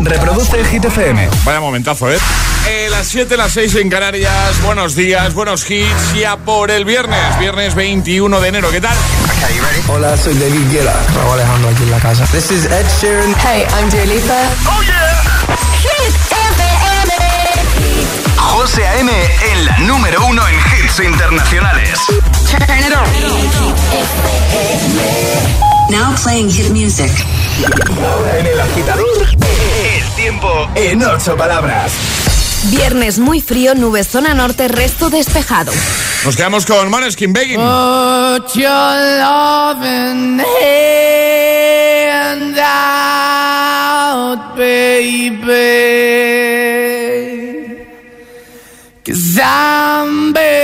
Reproduce Hit FM. Vaya momentazo, ¿eh? ¿eh? Las 7, las 6 en Canarias. Buenos días, buenos hits. Ya por el viernes, viernes 21 de enero. ¿Qué tal? Hola, soy David Guetta. Raúl Alejandro aquí en la casa. This is Ed Sheeran. Hey, I'm Dua Lipa. ¡Oh, yeah! Hit FM. José A.M. en la número uno en hits internacionales. Turn it on. Now playing hit music. En el agitador, el tiempo en ocho palabras. Viernes muy frío, nubes zona norte, resto despejado. Nos quedamos con Maneskin Begging. Put your loving hand out, baby. Cause I'm begging.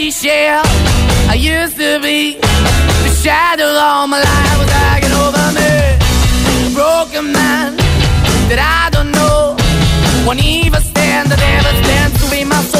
Empty shell I used to be. The shadow all my life was hanging over me. A broken man that I don't know. Won't even stand, that ever stands to be my soul.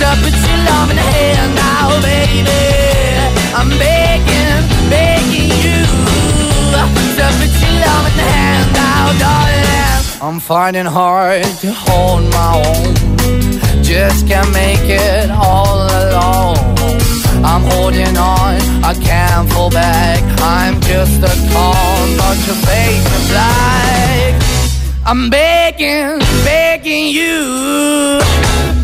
to put your love in the hand now, baby. I'm begging, begging you to put your love in the hand now, darling. I'm finding hard to hold my own. Just can't make it all alone. I'm holding on, I can't fall back. I'm just a call, but your face is black. I'm begging, begging you.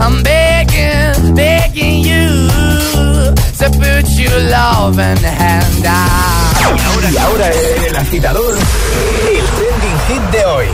I'm begging, begging you to put your loving hand out. Y ahora el agitador, el trending hit de hoy.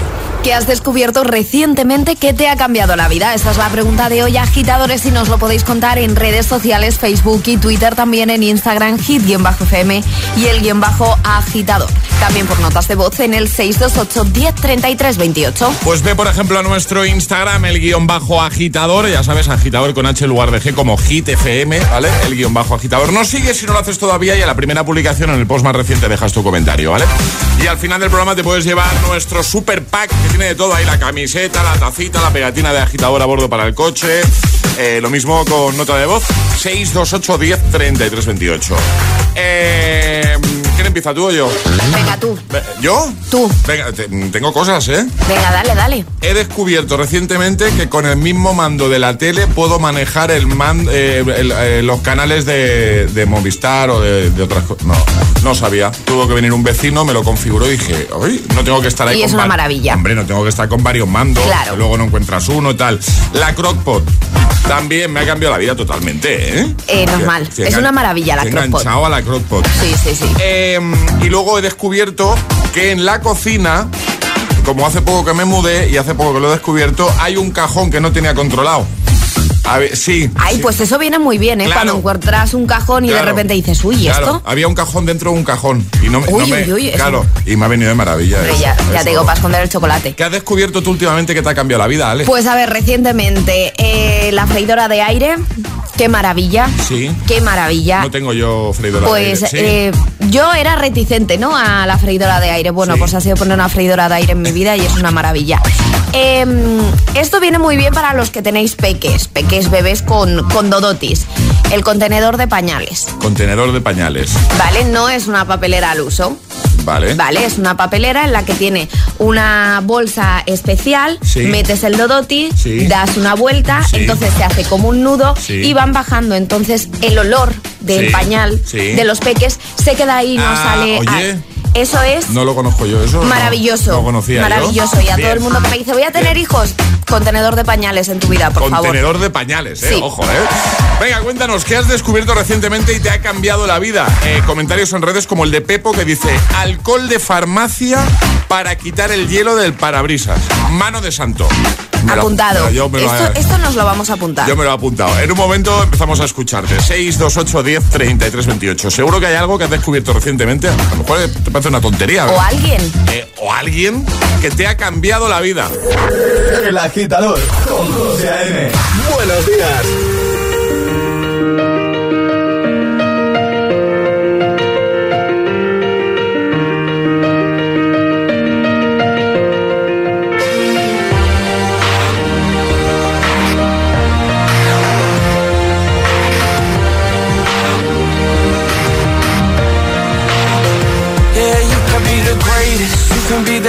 ¿Qué has descubierto recientemente que te ha cambiado la vida? Esta es la pregunta de hoy, agitadores, y nos lo podéis contar en redes sociales, Facebook y Twitter, también en Instagram, hit-fm y el guion bajo agitador. También por notas de voz en el 628 10 28. Pues ve, por ejemplo, a nuestro Instagram, el guion bajo agitador. Ya sabes, agitador con H en lugar de G, como Hit FM, ¿vale? El guion bajo agitador. No sigues si no lo haces todavía y a la primera publicación, en el post más reciente, dejas tu comentario, ¿vale? Y al final del programa te puedes llevar nuestro super pack que tiene de todo ahí: la camiseta, la tacita, la pegatina de agitador a bordo para el coche. Eh, lo mismo con nota de voz: 628 10 33 28. Eh ¿Quién empieza, tú o yo? Venga, tú. ¿Yo? Tú. Venga, te- tengo cosas, ¿eh? Venga, dale, dale. He descubierto recientemente que con el mismo mando de la tele puedo manejar el man- eh, el- eh, los canales de, de Movistar o de, de otras cosas. No, no sabía. Tuvo que venir un vecino, me lo configuró y dije, "Uy, no tengo que estar ahí Y con es una maravilla. Hombre, no tengo que estar con varios mandos, Claro. luego no encuentras uno y tal. La Crockpot también me ha cambiado la vida totalmente, ¿eh? Eh, normal. Es una maravilla la Crock-Pot. enganchado a la Crockpot. Sí, sí, sí. Eh, y luego he descubierto que en la cocina, como hace poco que me mudé y hace poco que lo he descubierto, hay un cajón que no tenía controlado. A ver, sí. Ay, sí. pues eso viene muy bien, ¿eh? Claro. Cuando encuentras un cajón y Claro. de repente dices, uy, ¿y Claro, esto? Había un cajón dentro de un cajón. Y no, Uy, no me- uy, uy, eso- Claro, y me ha venido de maravilla. Eso, ya, ya eso. te digo, para esconder el chocolate. ¿Qué has descubierto tú últimamente que te ha cambiado la vida, Ale? Pues a ver, recientemente, eh, la freidora de aire, qué maravilla. Sí. Qué maravilla. no tengo yo freidora Pues de aire. Sí. eh, yo era reticente, ¿no? A la freidora de aire. Bueno, Sí. pues ha sido poner una freidora de aire en mi vida y es una maravilla. Eh, esto viene muy bien para los que tenéis peques, peques bebés con, con dodotis. El contenedor de pañales, Contenedor de pañales. ¿vale? No es una papelera al uso. Vale. Vale, es una papelera en la que tiene una bolsa especial, Sí. metes el dodoti, Sí. das una vuelta, Sí. entonces se hace como un nudo y van bajando. Entonces el olor del pañal de los peques se queda ahí, no Ah, sale. oye. a- Eso es No lo conozco yo, eso. maravilloso. No, conocía yo. maravilloso. Y a todo el mundo que me dice, voy a tener Bien. hijos, contenedor de pañales en tu vida, por favor. Contenedor de pañales, ¿eh? Sí. Ojo, ¿eh? Venga, cuéntanos, ¿qué has descubierto recientemente y te ha cambiado la vida? Eh, comentarios en redes como el de Pepo que dice, alcohol de farmacia para quitar el hielo del parabrisas. Mano de santo. Me lo- Apuntado. lo- me lo- esto, esto nos lo vamos a apuntar. yo me lo he apuntado. En un momento empezamos a escucharte. 628 10 33 28. Seguro que hay algo que has descubierto recientemente. A lo mejor te parece una tontería. O alguien. eh, o alguien que te ha cambiado la vida. El agitador con José A.M. Buenos días.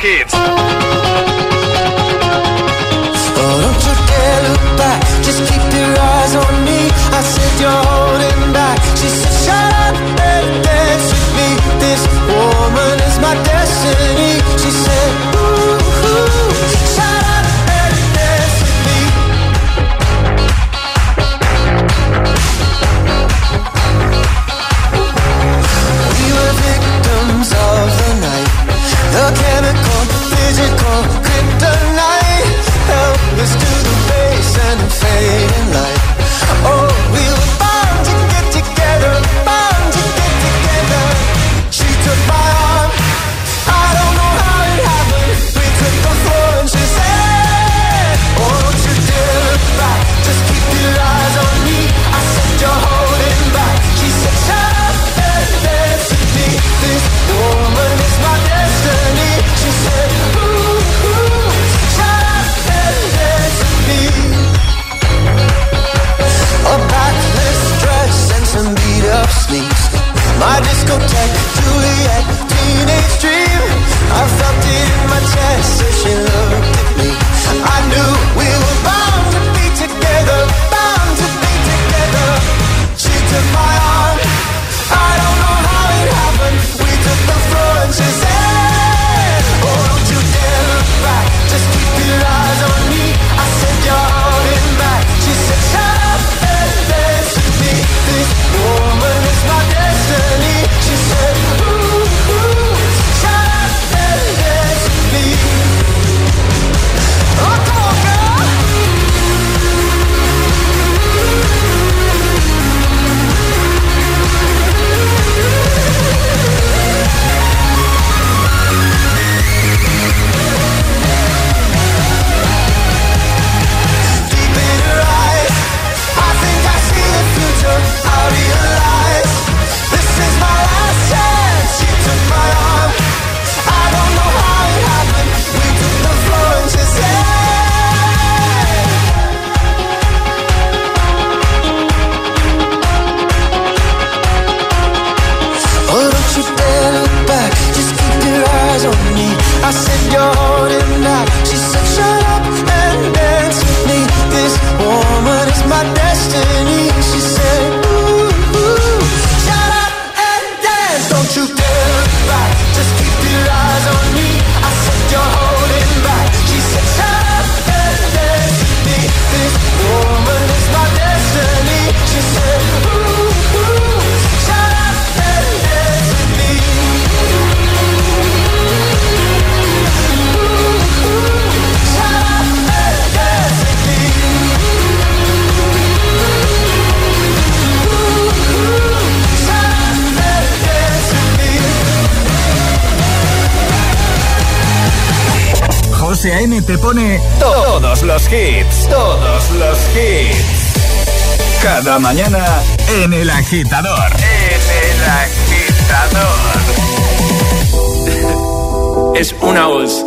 kids. todos los hits, todos los hits. Cada mañana en el agitador. En el agitador. Es una voz.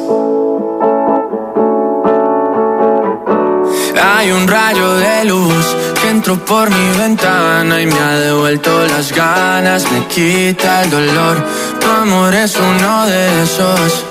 Hay un rayo de luz que entró por mi ventana y me ha devuelto las ganas, me quita el dolor. Tu amor es uno de esos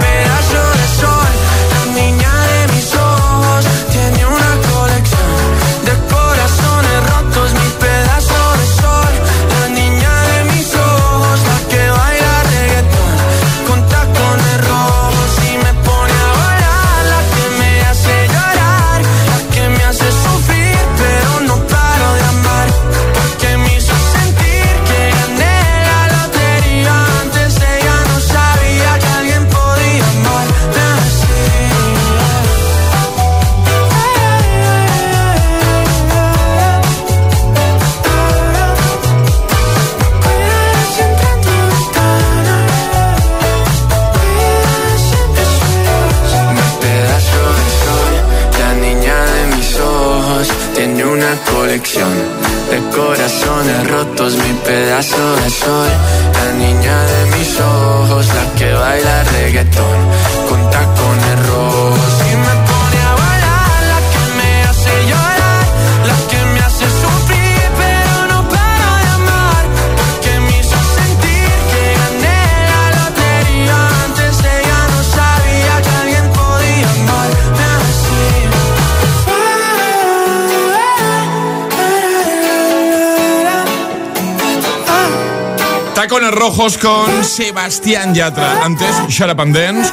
Con Sebastián Yatra. Antes, Shut Up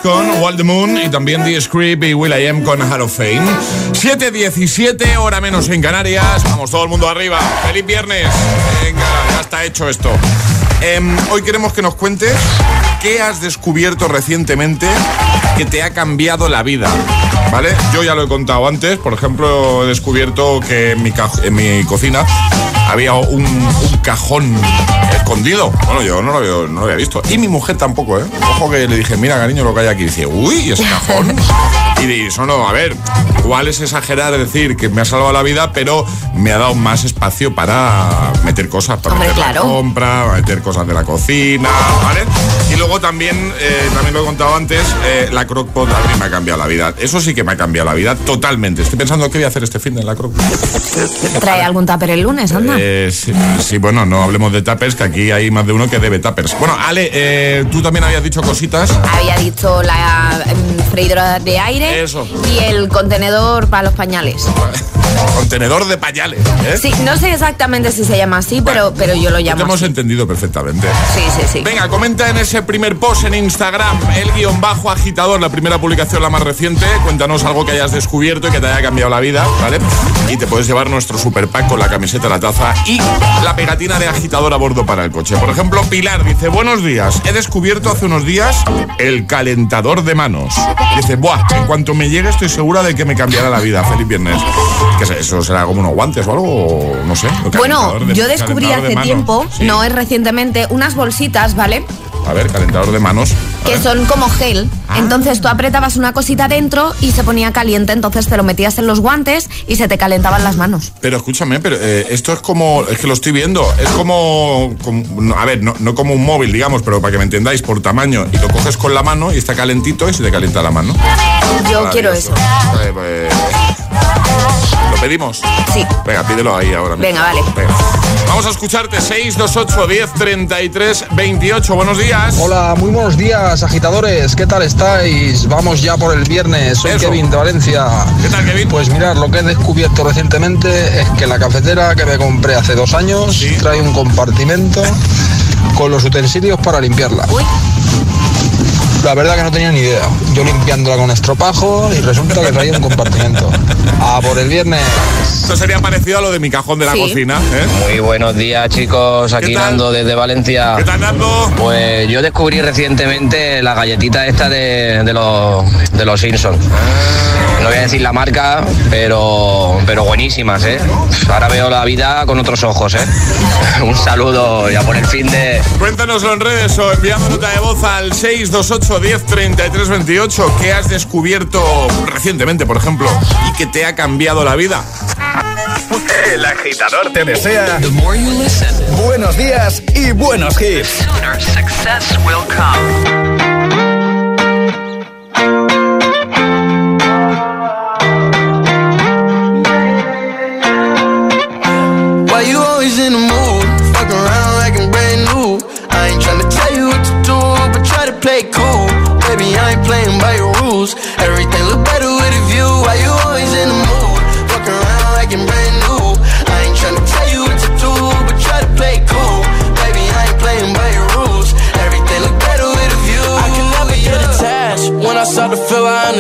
con Wall the Moon y también The Script y Will I Am con Hall of Fame. 7.17, hora menos en Canarias. Vamos todo el mundo arriba. ¡Feliz viernes! Venga, ya está hecho esto. Em, hoy queremos que nos cuentes qué has descubierto recientemente que te ha cambiado la vida. ¿Vale? Yo ya lo he contado antes. Por ejemplo, he descubierto que en mi, en mi cocina había un, un cajón escondido. Bueno, yo no lo, había, no lo había visto. Y mi mujer tampoco, ¿eh? Ojo que le dije, mira, cariño, lo que hay aquí. Y dice, uy, ese cajón. y eso no, a ver, igual es exagerar decir que me ha salvado la vida, pero me ha dado más espacio para meter cosas, para Hombre, meter la claro. compra, para meter cosas de la cocina, ¿vale? Luego también, eh, también lo he contado antes, eh, la crockpot a mí me ha cambiado la vida. Eso sí que me ha cambiado la vida totalmente. Estoy pensando qué voy a hacer este fin de la crockpot. Trae algún tupper el lunes, anda. Eh, sí, sí, bueno, no hablemos de tuppers, que aquí hay más de uno que debe tuppers. Bueno, Ale, eh, tú también habías dicho cositas. Había dicho la em, freidora de aire Eso. y el contenedor para los pañales. Contenedor de pañales. ¿eh? Sí, no sé exactamente si se llama así, pero, pero yo lo llamo hemos así. entendido perfectamente. Sí, sí, sí. Venga, comenta en ese primer post en Instagram, el guion bajo agitador, la primera publicación, la más reciente. Cuéntanos algo que hayas descubierto y que te haya cambiado la vida, ¿vale? Y te puedes llevar nuestro super pack con la camiseta, la taza y la pegatina de agitador a bordo para el coche. Por ejemplo, Pilar dice, buenos días, he descubierto hace unos días el calentador de manos. Dice, buah, en cuanto me llegue estoy segura de que me cambiará la vida. Feliz viernes. ¿Qué es eso? ¿Será como unos guantes o algo? No sé. Bueno, de- yo descubrí de hace tiempo, Sí. no es recientemente, unas bolsitas, ¿vale? A ver, calentador de manos. Que ver. son como gel. Ah. Entonces tú apretabas una cosita dentro y se ponía caliente, entonces te lo metías en los guantes y se te calentaban las manos. Pero escúchame, pero eh, esto es como, es que lo estoy viendo, es como, a ver, no, no como un móvil, digamos, pero para que me entendáis, por tamaño, y lo coges con la mano y está calentito y se te calienta la mano. Yo quiero eso. Eh, pues, ¿Lo pedimos? Sí. Venga, pídelo ahí ahora mismo. Venga, vale. Venga. Vamos a escucharte, 628 10 33 28, buenos días. Hola, muy buenos días, agitadores. ¿Qué tal estáis? Vamos ya por el viernes. Soy Eso. Kevin de Valencia. ¿Qué tal, Kevin? Pues mirad, lo que he descubierto recientemente es que la cafetera que me compré hace dos años Sí. trae un compartimento con los utensilios para limpiarla. Uy, La verdad que no tenía ni idea. Yo limpiándola con estropajo y resulta que traía un compartimento. A por el viernes. Esto sería parecido a lo de mi cajón de la Sí. cocina, ¿eh? Muy buenos días chicos, aquí. Nando desde Valencia. ¿Qué tal, Nando? Pues yo descubrí recientemente la galletita esta de, de los, de los Simpsons. No voy a decir la marca, pero, pero buenísimas, ¿eh? Ahora veo la vida con otros ojos, ¿eh? Un saludo ya por el fin de... Cuéntanoslo en redes o enviando nota de voz al 628 10 33 28 que has descubierto recientemente, por ejemplo, y que te ha cambiado la vida. El agitador te desea buenos días y buenos hits. Why you always in the mood? Fuck around like I'm brand new. I ain't tryna tell you what to do, but try to play cool.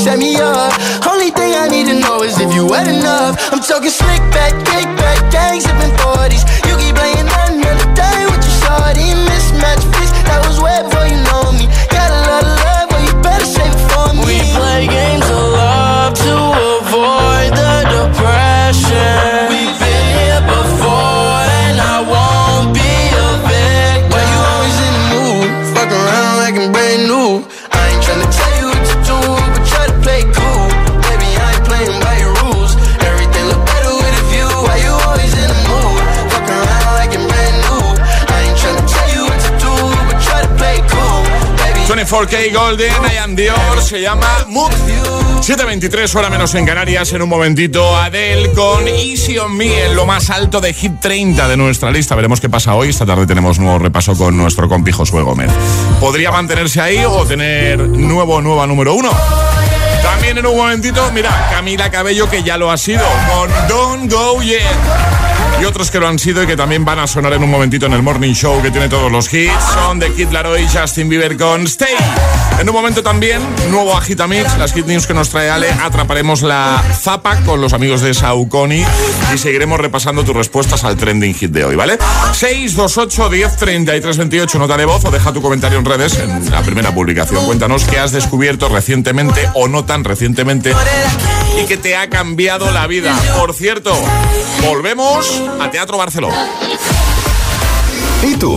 set me up. Only thing I need to know is if you wet enough. I'm talking slick back, kick back, gang sipping 40s. You keep playing that another day with your shorty. 4K Golden, I am Dior, se llama Mood. 7.23, hora menos en Canarias, en un momentito Adele con Easy on Me, en lo más alto de Hit 30 de nuestra lista. Veremos qué pasa hoy, esta tarde tenemos nuevo repaso con nuestro compi Josué Gómez. ¿Podría mantenerse ahí o tener nuevo, nueva número uno? También en un momentito, mira, Camila Cabello que ya lo ha sido, con Don't Go Yet. Y otros que lo han sido y que también van a sonar en un momentito en el Morning Show, que tiene todos los hits, son de Kid Laroi Justin Bieber con Stay. En un momento también, nuevo Agitamix, las hit news que nos trae Ale, atraparemos la zapa con los amigos de Saucony y seguiremos repasando tus respuestas al trending hit de hoy, ¿vale? 628 10 33 28, nota de voz o deja tu comentario en redes en la primera publicación. Cuéntanos qué has descubierto recientemente o no tan recientemente y que te ha cambiado la vida. Por cierto, volvemos a Teatro Barceló. ¿Y tú?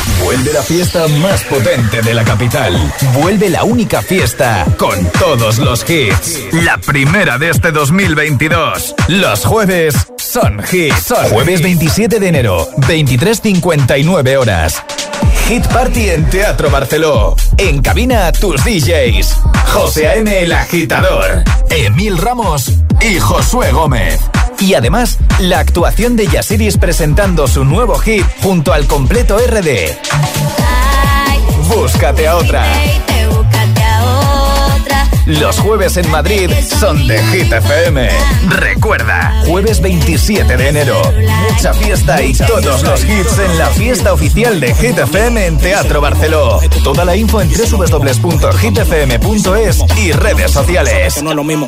Vuelve la fiesta más potente de la capital. Vuelve la única fiesta con todos los hits. La primera de este 2022. Los jueves son hits. Son jueves 27 de enero, 23.59 horas. Hit Party en Teatro Barceló. En cabina tus DJs. José A.M. El Agitador. Emil Ramos y Josué Gómez. Y además, la actuación de Yasiris presentando su nuevo hit junto al completo RD. Búscate a otra. Los jueves en Madrid son de Hit FM. Recuerda, jueves 27 de enero. Mucha fiesta y todos los hits en la fiesta oficial de Hit FM en Teatro Barceló. Toda la info en www.hitfm.es y redes sociales. No lo mismo.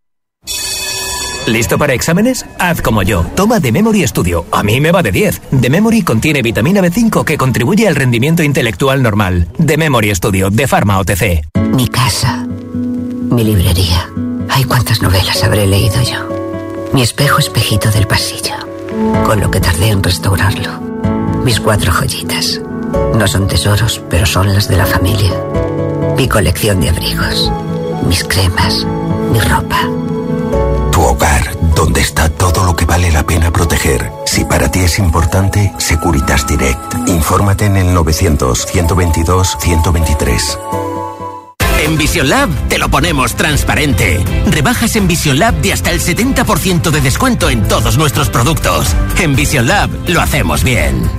¿Listo para exámenes? Haz como yo. Toma The Memory Studio. A mí me va de 10. The Memory contiene vitamina B5 que contribuye al rendimiento intelectual normal. The Memory Studio de Pharma OTC. Mi casa. Mi librería. Ay, cuántas novelas habré leído yo. Mi espejo espejito del pasillo. Con lo que tardé en restaurarlo. Mis cuatro joyitas. No son tesoros, pero son las de la familia. Mi colección de abrigos. Mis cremas. Mi ropa. Proteger. Si para ti es importante, Securitas Direct. Infórmate en el 900-122-123. En Vision Lab te lo ponemos transparente. Rebajas en Vision Lab de hasta el 70% de descuento en todos nuestros productos. En Vision Lab lo hacemos bien.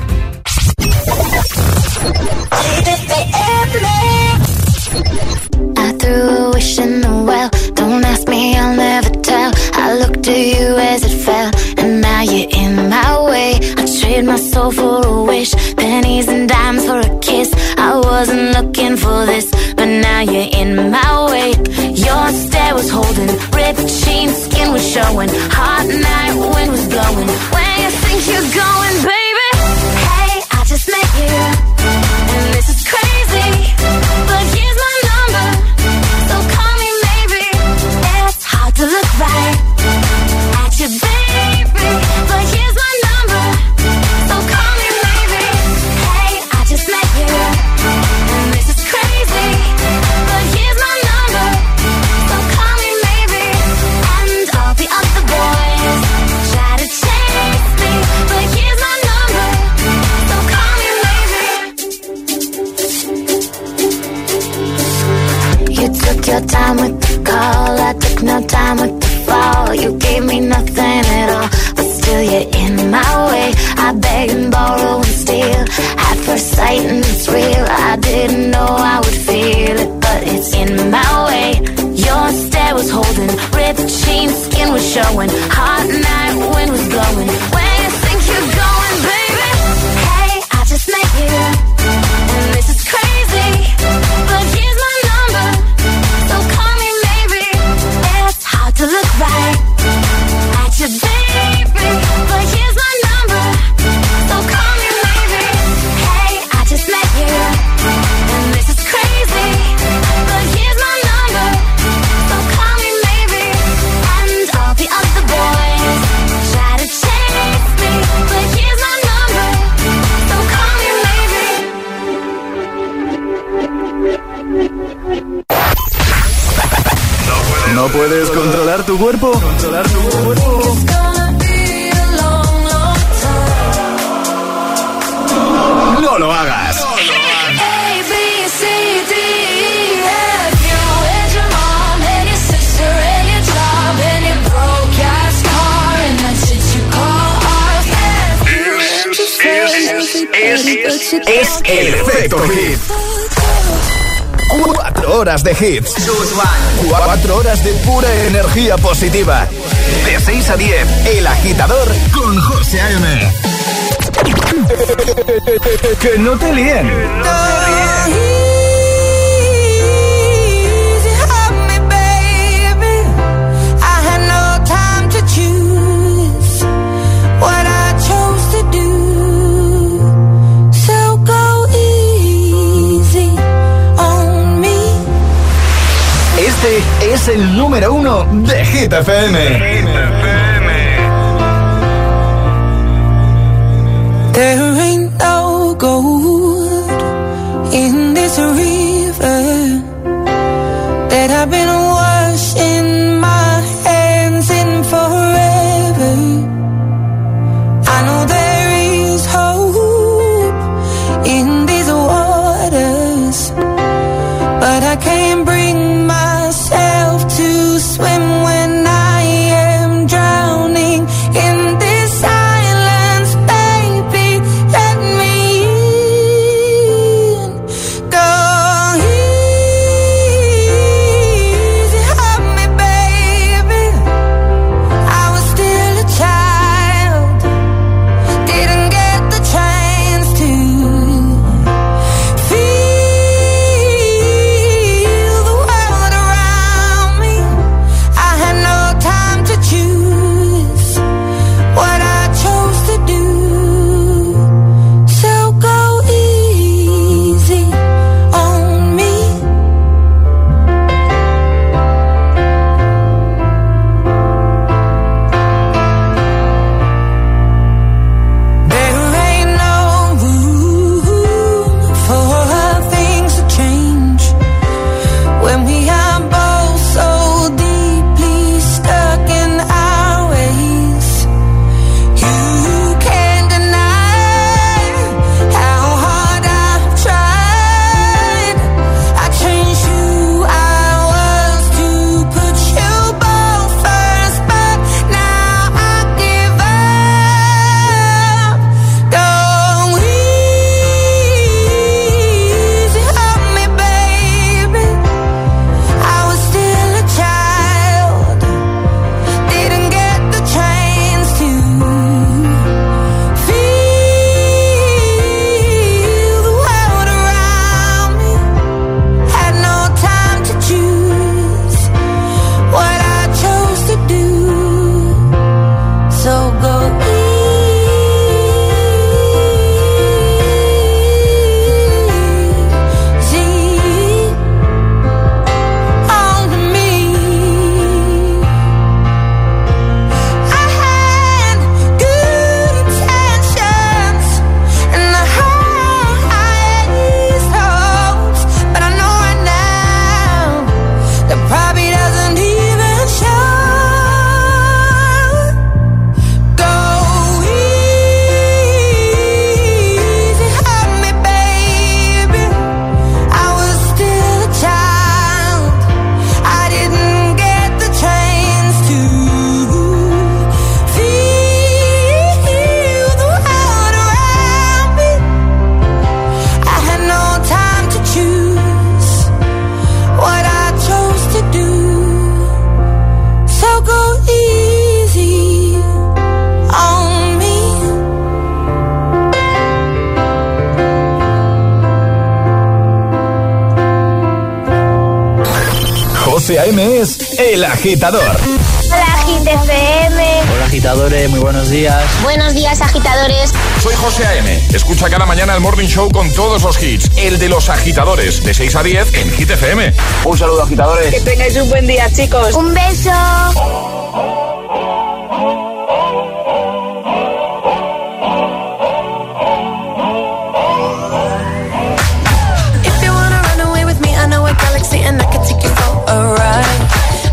I threw a wish in the well. Don't ask me, I'll never tell. I looked to you as it soul for a wish, pennies and dimes for a kiss. I wasn't looking for this, but now you're in my way. Your stare was holding, ripped jeans, skin was showing. Hot night, wind was blowing. Where you think you're going, baby? horas de hits. 4 horas de pura energía positiva. De 6 a 10, El Agitador con José A.M. que no te líen. No te líen. este es el número uno de Hit FM. There ain't no gold in this river that I've been washing my hands in forever. I know there is hope in these waters, but I can't bring mañana el Morning Show con todos los hits. El de los agitadores, de 6 a 10 en Hit FM. Un saludo, agitadores. Que tengáis un buen día, chicos. Un beso. If you wanna run away with me, I know a galaxy and I can take you for a ride.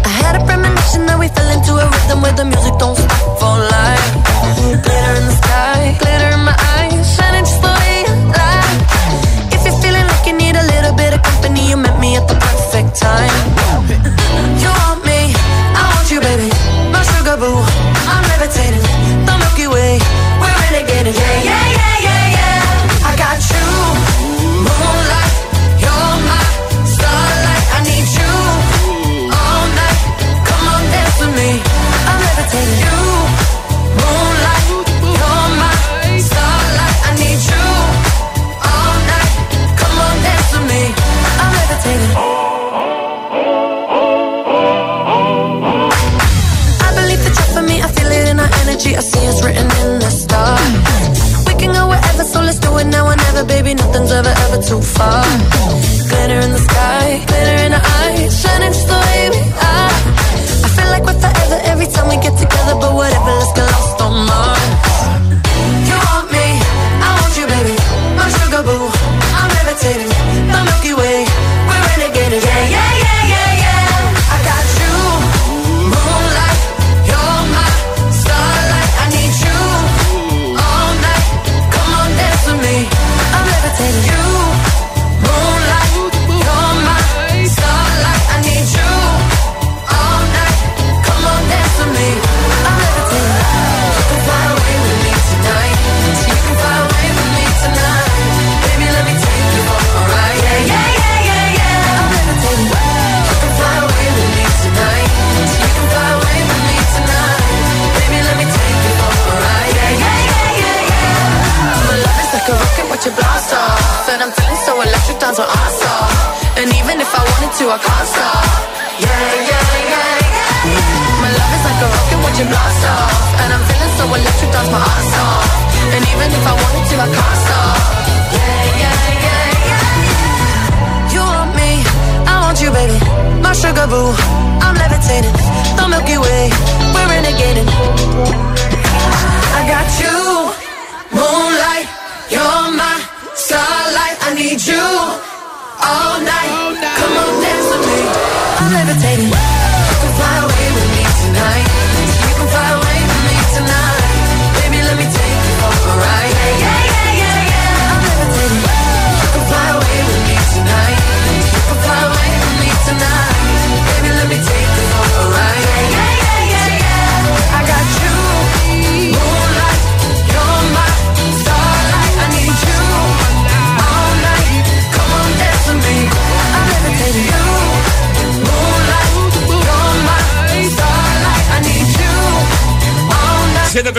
I had a premonition that we fell into a rhythm where the music don't stop for life. Time. You want me, I want you, baby. My sugar boo,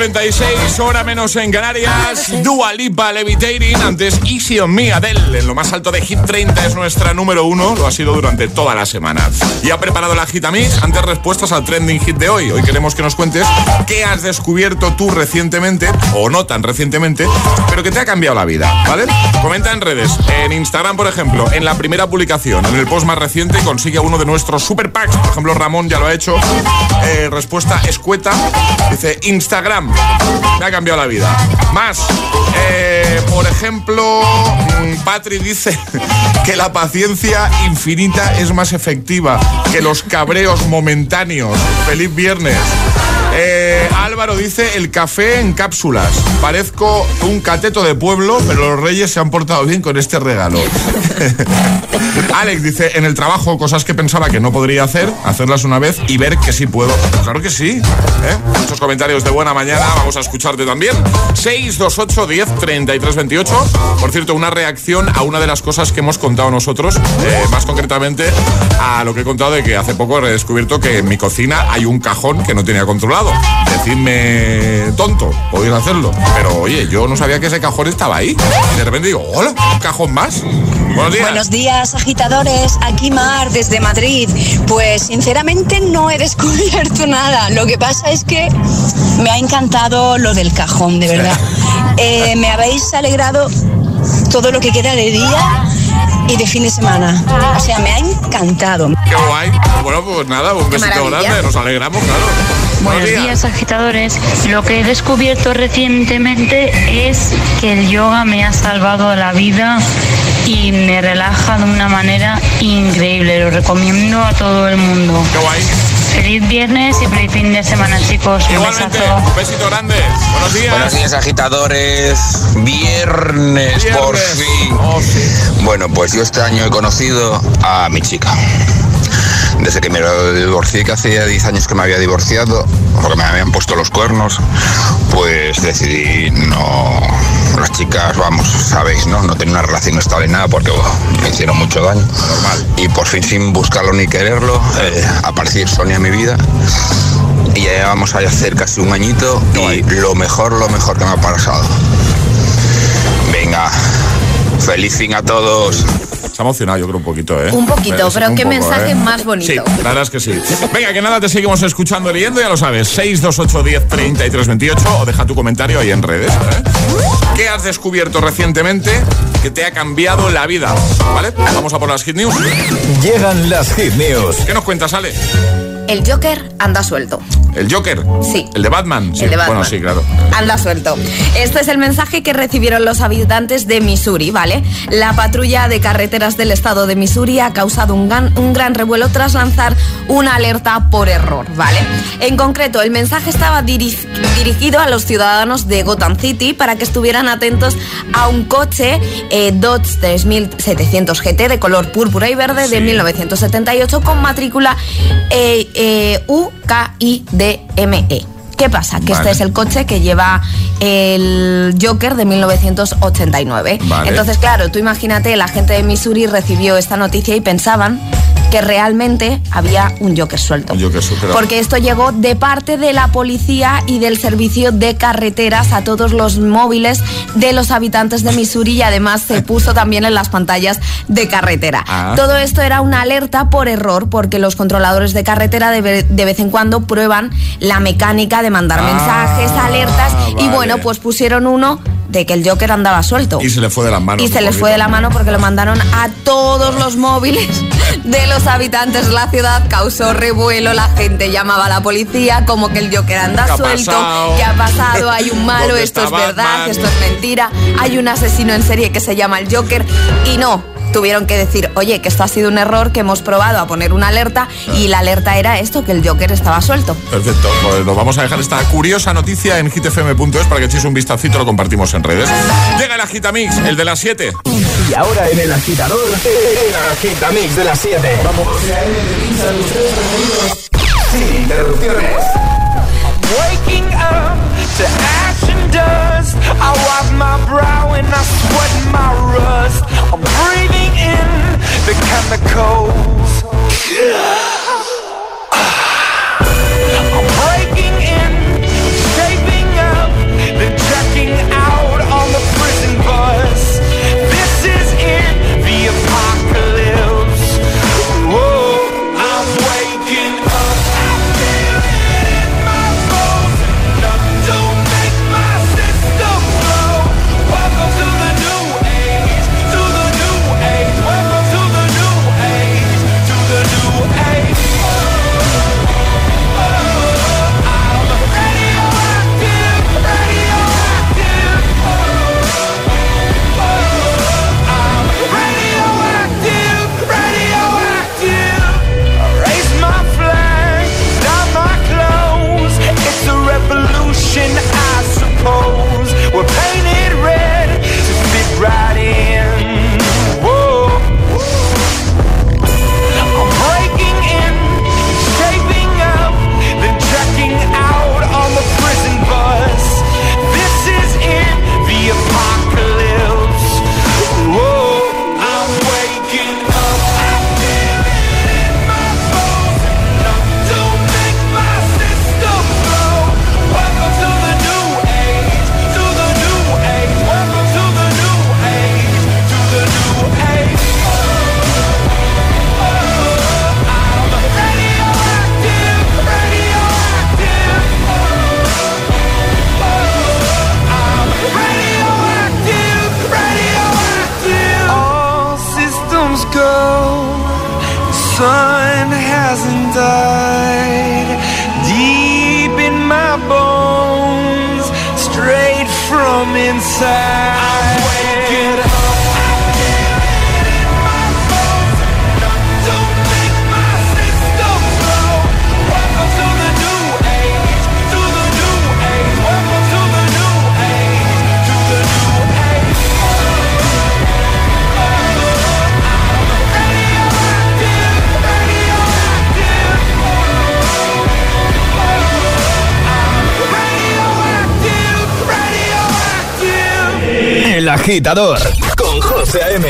36 hora menos en Canarias. Dua Lipa Levitating, antes Easy on Me, Adele. En lo más alto de Hit 30 es nuestra número uno, lo ha sido durante toda la semana. Y ha preparado la Gitamix, antes respuestas al trending hit de hoy. Hoy queremos que nos cuentes qué has descubierto tú recientemente, o no tan recientemente, pero que te ha cambiado la vida, ¿vale? Comenta en redes, en Instagram, por ejemplo, en la primera publicación, en el post más reciente, consigue uno de nuestros super packs. Por ejemplo, Ramón ya lo ha hecho. Eh, respuesta escueta, dice Instagram. Me ha cambiado la vida. Más. eh, por ejemplo, mm, Patri dice que la paciencia infinita es más efectiva que los cabreos momentáneos. Feliz viernes. Eh, Álvaro dice el café en cápsulas. Parezco un cateto de pueblo, pero los reyes se han portado bien con este regalo. Alex dice en el trabajo cosas que pensaba que no podría hacer, hacerlas una vez y ver que sí puedo. Claro que sí. ¿eh? Muchos comentarios de buena mañana. Vamos a escucharte también. 628 10 33 28. Por cierto, una reacción a una de las cosas que hemos contado nosotros, eh, más concretamente a lo que he contado de que hace poco he descubierto que en mi cocina hay un cajón que no tenía controlado. Decidme tonto, podéis hacerlo. Pero oye, yo no sabía que ese cajón estaba ahí. Y de repente digo, hola, un cajón más. Buenos días. Buenos días, agitadores. Aquí Mar, desde Madrid. Pues sinceramente no he descubierto nada. Lo que pasa es que me ha encantado lo del cajón, de verdad. Eh, me habéis alegrado todo lo que queda de día y de fin de semana. O sea, me ha encantado. Qué guay. Bueno, pues nada, un besito maravilla. grande. Nos alegramos, claro. Buenos días agitadores. Lo que he descubierto recientemente es que el yoga me ha salvado la vida y me relaja de una manera increíble. Lo recomiendo a todo el mundo. Qué guay. Feliz viernes y feliz fin de semana chicos. Igualmente, un besito grande. Buenos días. Buenos días agitadores, viernes, por fin. Bueno, pues yo este año he conocido a mi chica. Desde que me divorcié, que hacía 10 años que me había divorciado, porque me habían puesto los cuernos, pues decidí no... Las chicas, vamos, sabéis, ¿no? No tener una relación estable nada porque bueno, me hicieron mucho daño. Normal. Y por fin, sin buscarlo ni quererlo, eh, apareció Sonia en mi vida. Y ya llevamos a hacer casi un añito y lo mejor, lo mejor que me ha pasado. Venga, feliz fin a todos. Se ha emocionado, yo creo, un poquito, ¿eh? Un poquito, pero un qué poco, mensaje ¿eh? más bonito. Sí, la verdad es que sí. Venga, que nada, te seguimos escuchando y leyendo, ya lo sabes. 628 10 33 28 o deja tu comentario ahí en redes. ¿eh? ¿Qué has descubierto recientemente que te ha cambiado la vida? ¿Vale? Vamos a por las hit news. Llegan las hit news. ¿Qué nos cuentas, Ale? El Joker anda suelto. ¿El Joker? Sí. ¿El de Batman? Sí. El de Batman. Bueno, sí, claro. Anda suelto. Este es el mensaje que recibieron los habitantes de Missouri, ¿vale? La patrulla de carreteras del estado de Missouri ha causado un gran, un gran revuelo tras lanzar una alerta por error, ¿vale? En concreto, el mensaje estaba diri- dirigido a los ciudadanos de Gotham City para que estuvieran atentos a un coche eh, Dodge 3700 GT de color púrpura y verde de 1978 con matrícula eh, eh, UKIDME. ¿Qué pasa? Que Vale. este es el coche que lleva el Joker de 1989. Vale. Entonces, claro, tú imagínate, la gente de Missouri recibió esta noticia y pensaban que realmente había un Joker suelto. Yo que supero. Porque esto llegó de parte de la policía y del servicio de carreteras a todos los móviles de los habitantes de Missouri y además se puso también en las pantallas de carretera. Ah. Todo esto era una alerta por error porque los controladores de carretera de, ve- de vez en cuando prueban la mecánica de mandar Ah, mensajes, alertas y bueno, pues pusieron uno de que el Joker andaba suelto. Y se le fue de las manos. Y se les fue de la mano porque lo mandaron a todos los móviles de los habitantes de la ciudad. Causó revuelo, la gente llamaba a la policía como que el Joker anda ¿Qué suelto. pasado? ¿Qué ha pasado? Hay un malo, ¿Dónde esto es verdad, Batman? esto es mentira. Hay un asesino en serie que se llama el Joker. Y no, tuvieron que decir, oye, que esto ha sido un error, que hemos probado a poner una alerta y la alerta era esto, que el Joker estaba suelto. Perfecto, pues nos vamos a dejar esta curiosa noticia en hitfm.es para que echéis un vistacito lo compartimos en redes. Llega el Agitamix, el de las 7. Y ahora en el agitador, el agitamix de las 7. Vamos. Sin interrupciones. Waking up to ash and dust. I wipe my brow and I sweat my rust. I'm breathing in the chemicals. I'm agitador con José A.M.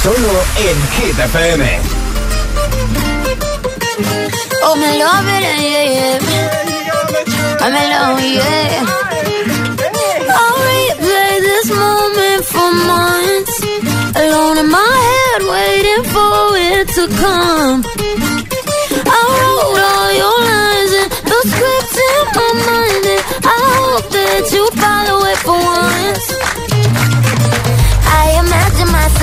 Solo en Hit FM. Oh, me love it, yeah, yeah. I'm alone, yeah. I'll replay this moment for months. Alone in my head, waiting for it to come. I wrote all your lines and the scripts in my mind, and I hope that you follow it for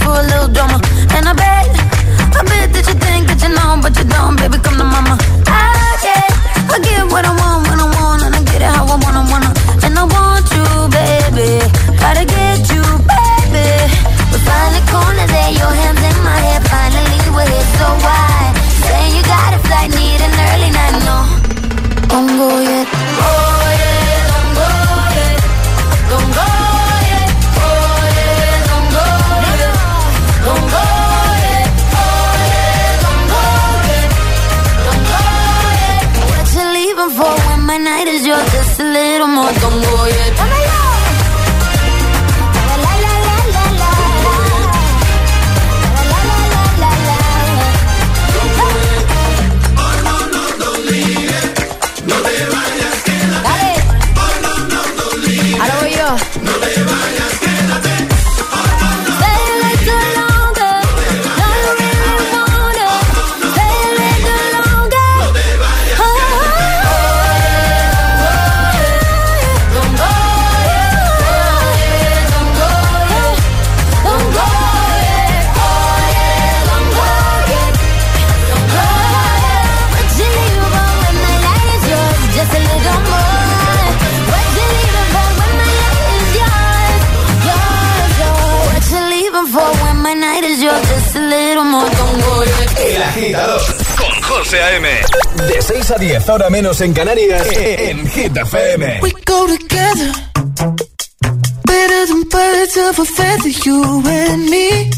This dress a little more. Don't go 10, ahora menos en Canarias, en Hit FM. We go together Better than birds of a feather You and me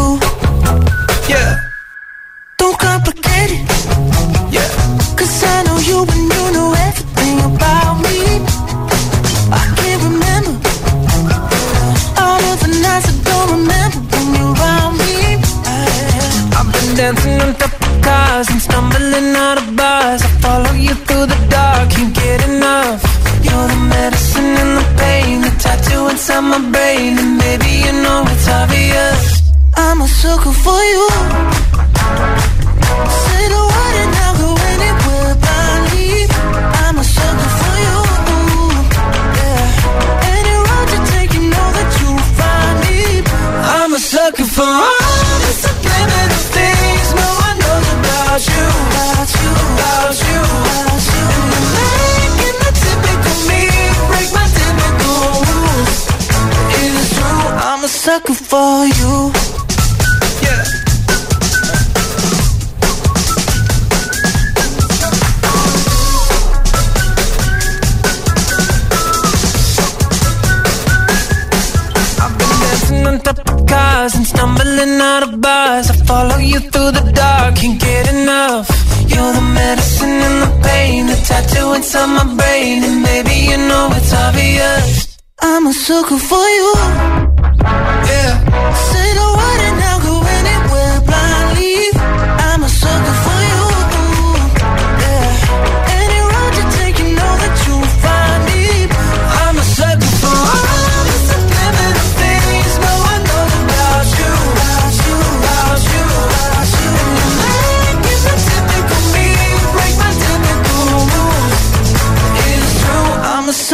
Sucker for you.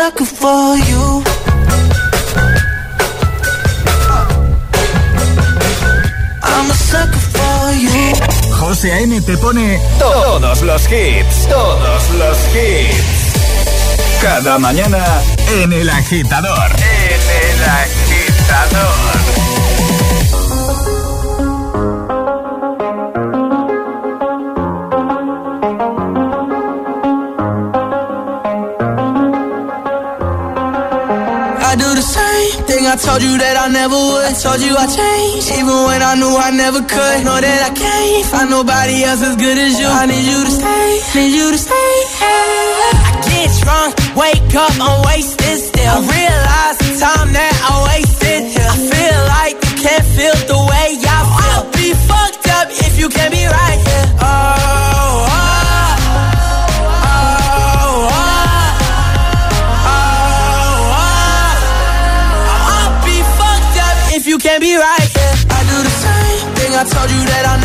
Sucker for you. I'm a sucker for you. José A.M. te pone todos los hits, todos los hits. Cada mañana en El Agitador. En El Agitador. Told you that I never would. Told you I changed, even when I knew I never could. Know that I can't find nobody else as good as you. I need you to stay, need you to stay. I get drunk, wake up, I'm wasted still. I realize the time that I wasted. I feel like you can't feel the way I feel. I'll be fucked up if you can't be right here. Oh,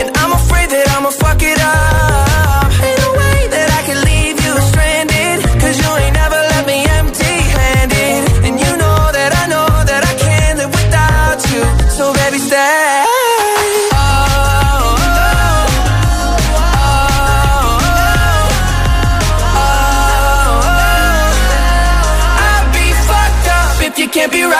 And I'm afraid that I'ma fuck it up. Ain't no way that I can leave you stranded. Cause you ain't never left me empty handed. And you know that I know that I can't live without you. So baby, stay. Can't be right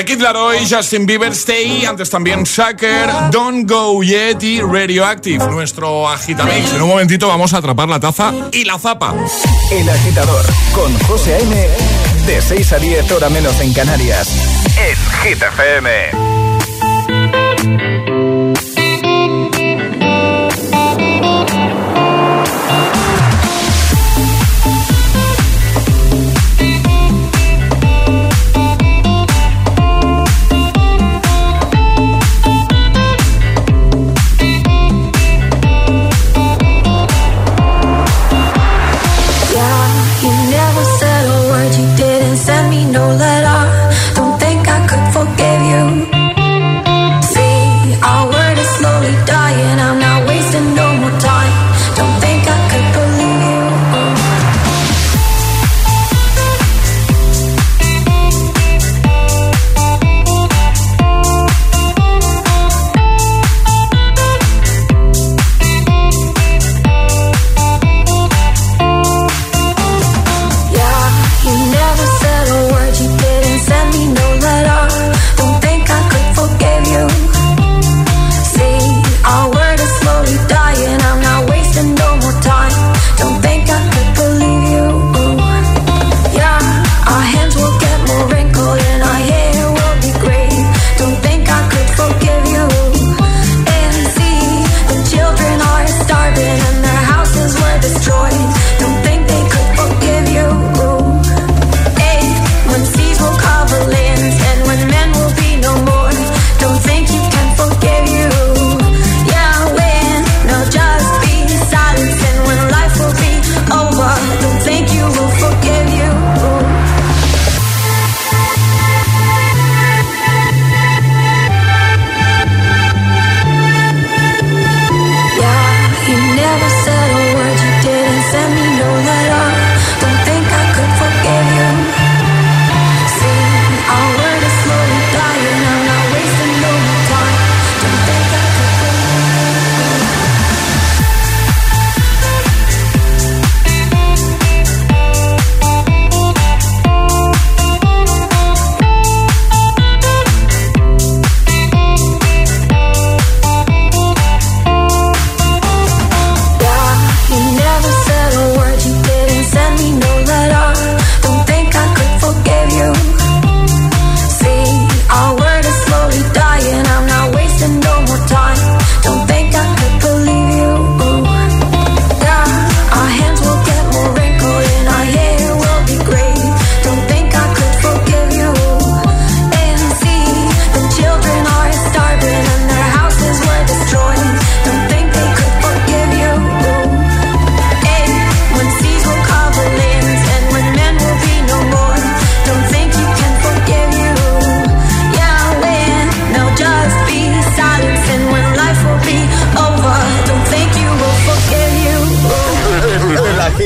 The Kid Laroi, Justin Bieber, Stay, antes también Sucker, Don't Go Yet y Radioactive, nuestro agitamix. En un momentito vamos a atrapar la taza y la zapa. El Agitador con José A.M. De 6 a 10 hora menos en Canarias. En Hit FM.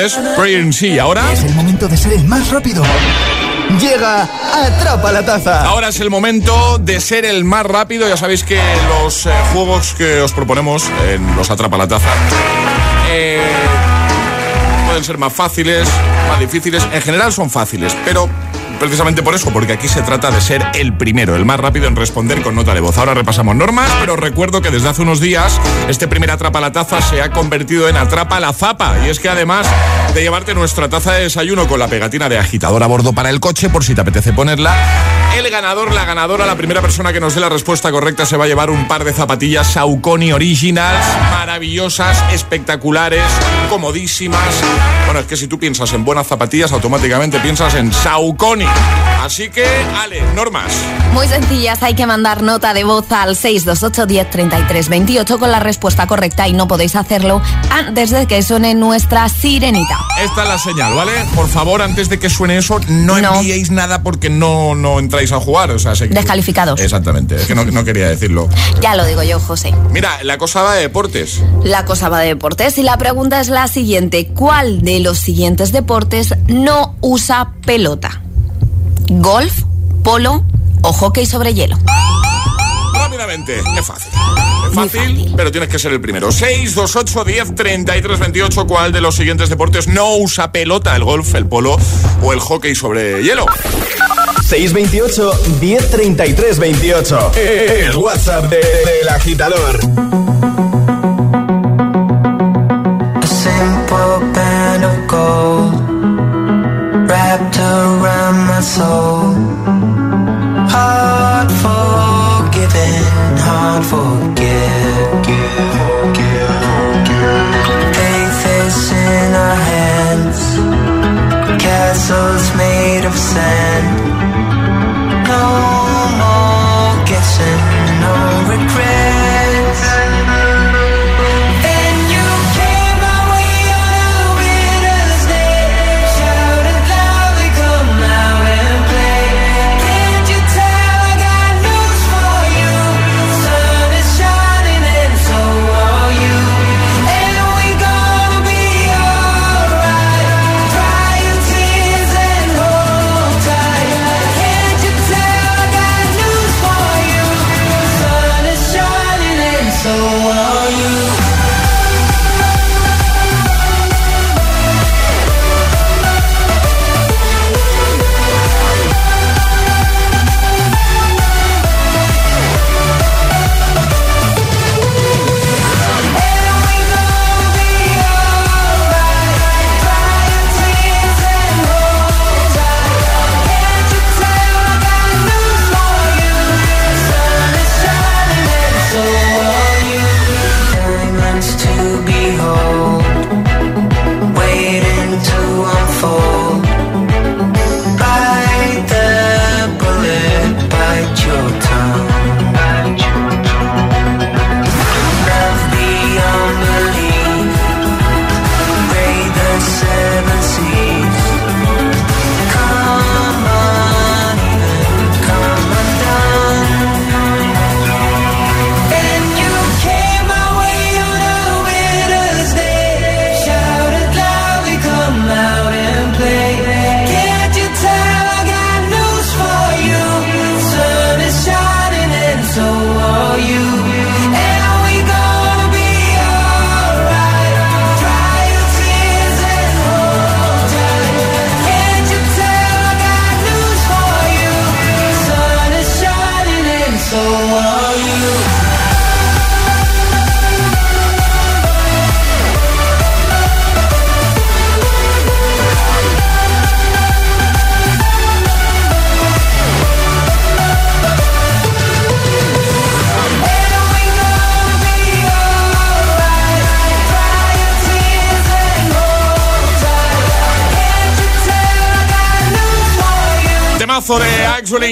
Antes Prayer ahora... Es el momento de ser el más rápido. Llega Atrapa la Taza. Ahora es el momento de ser el más rápido. Ya sabéis que los eh, juegos que os proponemos en los Atrapa la Taza eh, pueden ser más fáciles, más difíciles. En general son fáciles, pero precisamente por eso, porque aquí se trata de ser el primero, el más rápido en responder con nota de voz. Ahora repasamos normas, pero recuerdo que desde hace unos días este primer Atrapa la Taza se ha convertido en Atrapa la Zapa. Y es que además de llevarte nuestra taza de desayuno con la pegatina de agitador a bordo para el coche, por si te apetece ponerla, el ganador, la ganadora, la primera persona que nos dé la respuesta correcta se va a llevar un par de zapatillas Saucony Originals, maravillosas, espectaculares, comodísimas. Bueno, es que si tú piensas en buenas zapatillas, automáticamente piensas en Saucony. Así que, Ale, normas. Muy sencillas, hay que mandar nota de voz al 628 10 33 28 con la respuesta correcta y no podéis hacerlo antes de que suene nuestra sirenita. Esta es la señal, ¿vale? Por favor, antes de que suene eso, no, No. enviéis nada porque no, no entráis a jugar. O sea, que- Descalificados. Exactamente, es que no, no quería decirlo. Ya lo digo yo, José. Mira, la cosa va de deportes. La cosa va de deportes y la pregunta es la siguiente. ¿Cuál de los siguientes deportes no usa pelota? ¿Golf, polo o hockey sobre hielo? Rápidamente, es fácil. Es fácil, pero tienes que ser el primero. 6, 2, 8, 10, 33, 28. ¿Cuál de los siguientes deportes no usa pelota? ¿El golf, el polo o el hockey sobre hielo? 628 1033 28. El WhatsApp de- del agitador. A simple band of gold wrapped around my soul.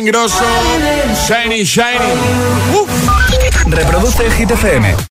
Axel Ingrosso, Shiny Shiny. Reproduce Hit FM.